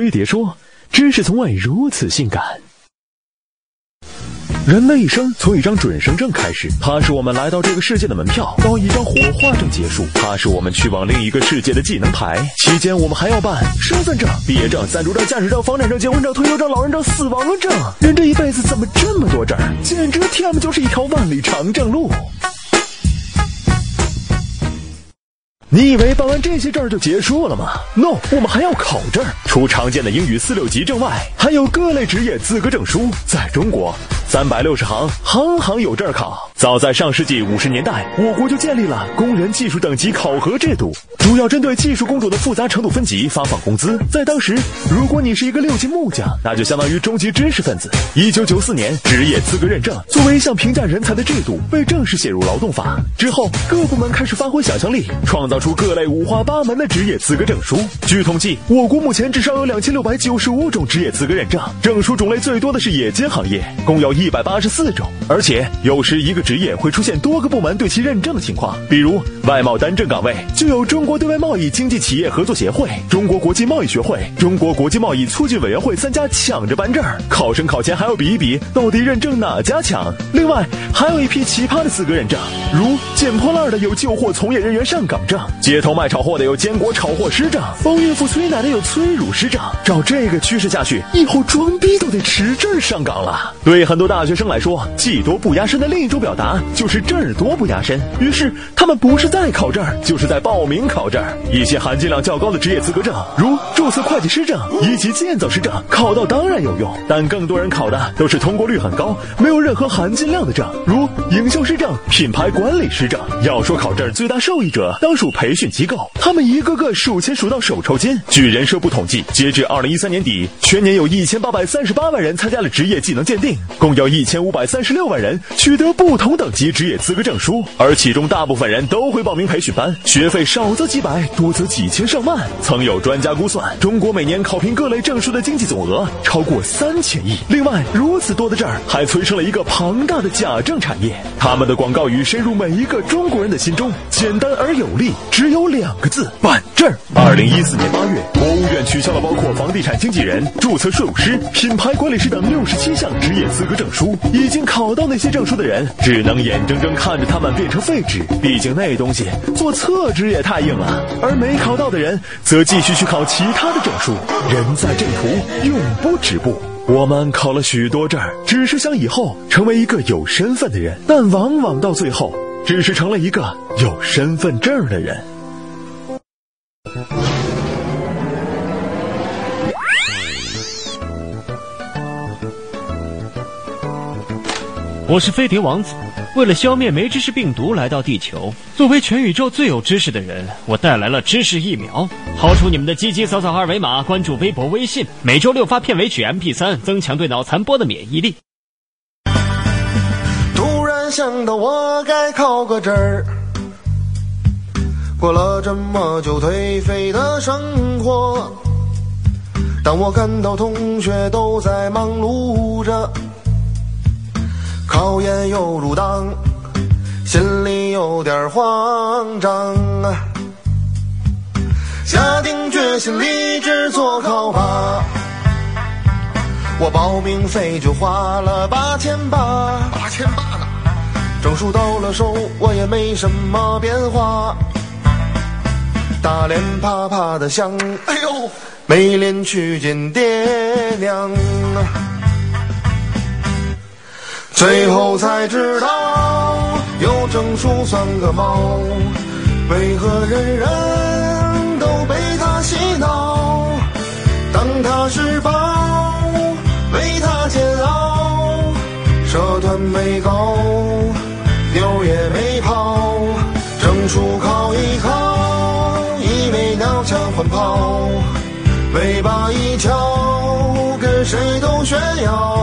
飞碟说：“知识从未如此性感。”人的一生从一张准生证开始，它是我们来到这个世界的门票；到一张火化证结束，它是我们去往另一个世界的技能牌。期间我们还要办身份证、毕业证、暂住证、驾驶证、房产证、结婚证、退休证、老人证、死亡证。人这一辈子怎么这么多证？简直 T M 就是一条万里长征路。你以为办完这些证就结束了吗？No，我们还要考证。除常见的英语四六级证外，还有各类职业资格证书。在中国，三百六十行，行行有证考。早在上世纪五十年代，我国就建立了工人技术等级考核制度，主要针对技术工种的复杂程度分级发放工资。在当时，如果你是一个六级木匠，那就相当于中级知识分子。一九九四年，职业资格认证作为一项评价人才的制度被正式写入劳动法。之后，各部门开始发挥想象力，创造出各类五花八门的职业资格证书。据统计，我国目前至少有两千六百九十五种职业资格认证，证书种类最多的是冶金行业，共有一百八十四种。而且，有时一个职业会出现多个部门对其认证的情况，比如外贸单证岗位就有中国对外贸易经济企业合作协会、中国国际贸易学会、中国国际贸易促进委员会三家抢着颁证，考生考前还要比一比到底认证哪家强。另外，还有一批奇葩的资格认证，如捡破烂的有救货从业人员上岗证，街头卖炒货的有坚果炒货师证，帮孕妇催奶的有催乳师证。照这个趋势下去，以后装逼都得持证上岗了。对很多大学生来说，技多不压身的另一种表达。就是证多不压身，于是他们不是在考证，就是在报名考证。一些含金量较高的职业资格证，如注册会计师证以及建造师证，考到当然有用，但更多人考的都是通过率很高、没有任何含金量的证，如营销师证、品牌管理师证。要说考证最大受益者，当属培训机构，他们一个个数钱数到手抽筋。据人社部统计，截至二零一三年底，全年有一千八百三十八万人参加了职业技能鉴定，共有一千五百三十六万人取得不同等级。职业资格证书，而其中大部分人都会报名培训班，学费少则几百，多则几千上万。曾有专家估算，中国每年考评各类证书的经济总额超过三千亿。另外，如此多的证儿还催生了一个庞大的假证产业，他们的广告语深入每一个中国人的心中，简单而有力，只有两个字：办证。二零一四年八月，国务院取消了包括房地产经纪人、注册税务师、品牌管理师等六十七项职业资格证书。已经考到那些证书的人，只能眼。睁睁看着他们变成废纸，毕竟那东西做厕纸也太硬了。而没考到的人，则继续去考其他的证书。人在正途，永不止步。我们考了许多证，只是想以后成为一个有身份的人，但往往到最后，只是成了一个有身份证的人。我是飞碟王子。为了消灭没知识病毒来到地球，作为全宇宙最有知识的人，我带来了知识疫苗。掏出你们的鸡鸡，扫扫二维码，关注微博、微信，每周六发片尾曲 MP 三，增强对脑残波的免疫力。想到我该考个证儿，过了这么久颓废的生活，当我看到同学都在忙碌着。考研又入党，心里有点慌张啊！下定决心立志做考霸，我报名费就花了八千八，八千八呢！证书到了手，我也没什么变化，大脸啪啪的响，哎呦，没脸去见爹娘啊！最后才知道，有证书算个毛，为何人人社团没高，牛也没跑，证书考一靠，一没鸟枪换炮，尾巴一翘，跟谁都炫耀。